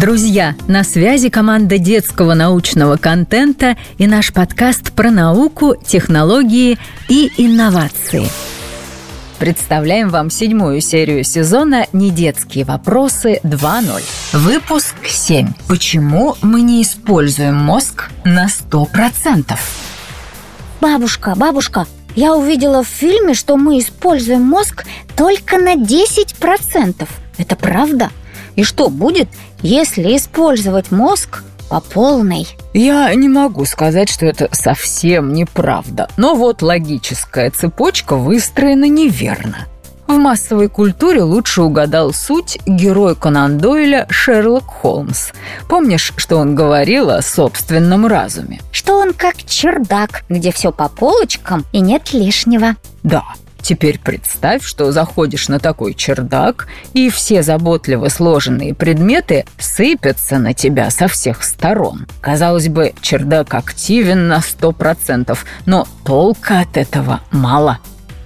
Друзья, на связи команда детского научного контента и наш подкаст про науку, технологии и инновации. Представляем вам седьмую серию сезона «Недетские вопросы 2.0». Выпуск 7. Почему мы не используем мозг на 100%? Бабушка, бабушка, я увидела в фильме, что мы используем мозг только на 10%. Это правда? И что будет, если использовать мозг по полной? Я не могу сказать, что это совсем неправда. Но вот логическая цепочка выстроена неверно. В массовой культуре лучше угадал суть герой Конан Дойля Шерлок Холмс. Помнишь, что он говорил о собственном разуме? Что он как чердак, где все по полочкам и нет лишнего. Да, Теперь представь, что заходишь на такой чердак, и все заботливо сложенные предметы сыпятся на тебя со всех сторон. Казалось бы, чердак активен на сто процентов, но толка от этого мало.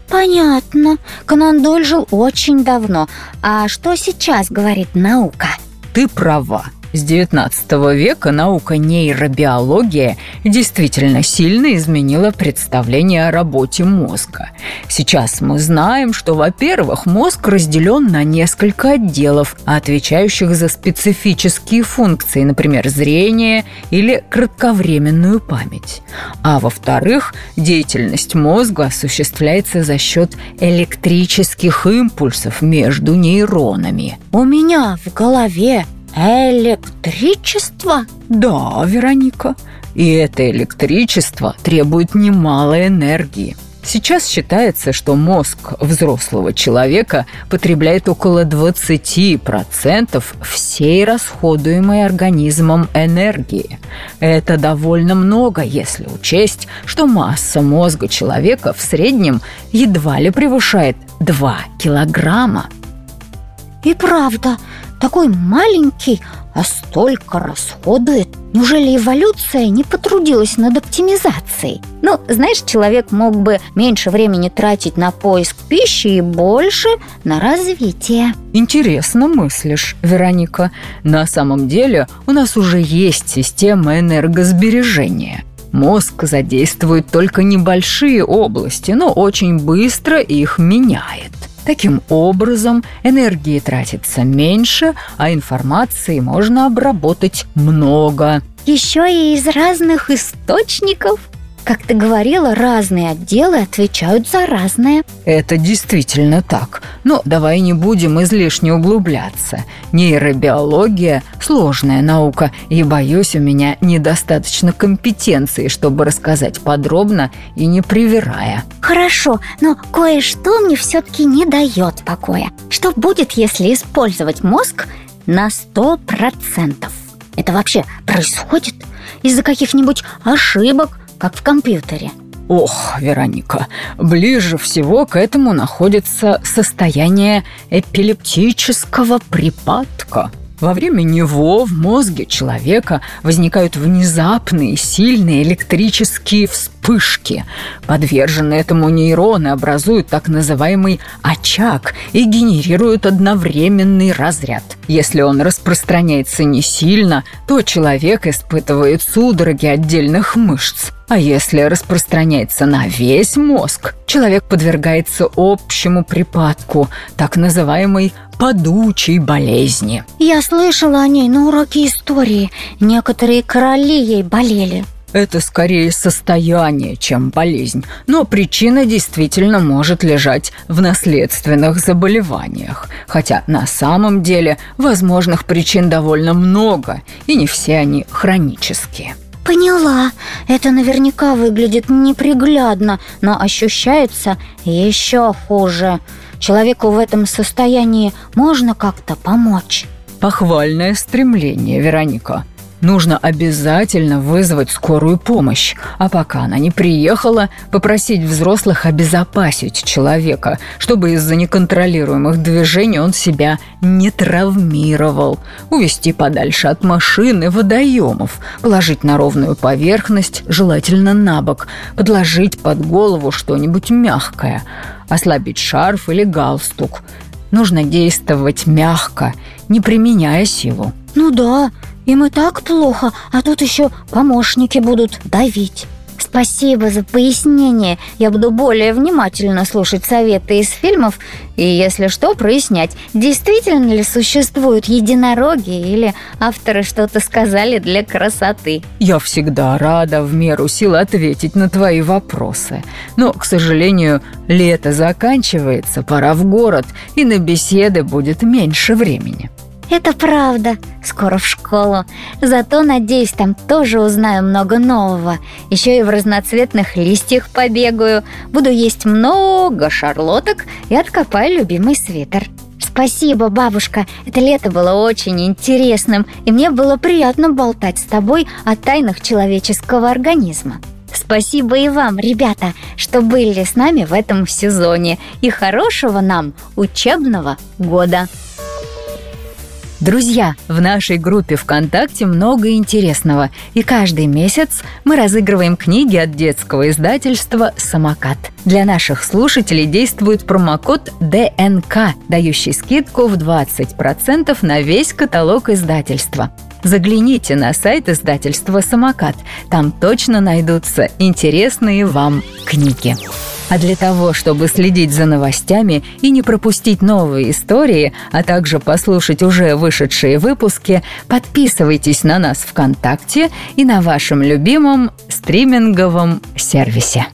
Понятно. Конан Дойль жил очень давно. А что сейчас говорит наука? Ты права. С XIX века наука нейробиология действительно сильно изменила представление о работе мозга. Сейчас мы знаем, что, во-первых, мозг разделен на несколько отделов, отвечающих за специфические функции, например, зрение или кратковременную память. А во-вторых, деятельность мозга осуществляется за счет электрических импульсов между нейронами. У меня в голове Электричество? Да, Вероника. И это электричество требует немало энергии. Сейчас считается, что мозг взрослого человека потребляет около 20% всей расходуемой организмом энергии. Это довольно много, если учесть, что масса мозга человека в среднем едва ли превышает 2 килограмма. И правда, такой маленький, а столько расходует. Неужели эволюция не потрудилась над оптимизацией? Ну, знаешь, человек мог бы меньше времени тратить на поиск пищи и больше на развитие. Интересно мыслишь, Вероника. На самом деле у нас уже есть система энергосбережения. Мозг задействует только небольшие области, но очень быстро их меняет. Таким образом, энергии тратится меньше, а информации можно обработать много. Еще и из разных источников. Как ты говорила, разные отделы отвечают за разное. Это действительно так. Но давай не будем излишне углубляться. Нейробиология – сложная наука, и, боюсь, у меня недостаточно компетенции, чтобы рассказать подробно и не привирая. Хорошо, но кое-что мне все-таки не дает покоя. Что будет, если использовать мозг на сто процентов? Это вообще происходит из-за каких-нибудь ошибок, как в компьютере. Ох, Вероника, ближе всего к этому находится состояние эпилептического припадка. Во время него в мозге человека возникают внезапные сильные электрические вспышки. Подверженные этому нейроны образуют так называемый очаг и генерируют одновременный разряд. Если он распространяется не сильно, то человек испытывает судороги отдельных мышц. А если распространяется на весь мозг, человек подвергается общему припадку, так называемой падучей болезни. Я слышала о ней на уроке истории. Некоторые короли ей болели. Это скорее состояние, чем болезнь, но причина действительно может лежать в наследственных заболеваниях. Хотя на самом деле возможных причин довольно много, и не все они хронические. Поняла. Это наверняка выглядит неприглядно, но ощущается еще хуже. Человеку в этом состоянии можно как-то помочь? Похвальное стремление, Вероника. Нужно обязательно вызвать скорую помощь, а пока она не приехала, попросить взрослых обезопасить человека, чтобы из-за неконтролируемых движений он себя не травмировал, увести подальше от машины, водоемов, положить на ровную поверхность, желательно на бок, подложить под голову что-нибудь мягкое, ослабить шарф или галстук – нужно действовать мягко, не применяя силу. Ну да, им и так плохо, а тут еще помощники будут давить. Спасибо за пояснение. Я буду более внимательно слушать советы из фильмов и, если что, прояснять, действительно ли существуют единороги или авторы что-то сказали для красоты. Я всегда рада в меру сил ответить на твои вопросы. Но, к сожалению, лето заканчивается, пора в город, и на беседы будет меньше времени. Это правда. Скоро в школу. Зато, надеюсь, там тоже узнаю много нового. Еще и в разноцветных листьях побегаю. Буду есть много шарлоток и откопаю любимый свитер. Спасибо, бабушка. Это лето было очень интересным, и мне было приятно болтать с тобой о тайнах человеческого организма. Спасибо и вам, ребята, что были с нами в этом сезоне. И хорошего нам учебного года! Друзья, в нашей группе ВКонтакте много интересного, и каждый месяц мы разыгрываем книги от детского издательства «Самокат». Для наших слушателей действует промокод ДНК, дающий скидку в 20% на весь каталог издательства. Загляните на сайт издательства «Самокат». Там точно найдутся интересные вам книги. А для того, чтобы следить за новостями и не пропустить новые истории, а также послушать уже вышедшие выпуски, подписывайтесь на нас ВКонтакте и на вашем любимом стриминговом сервисе.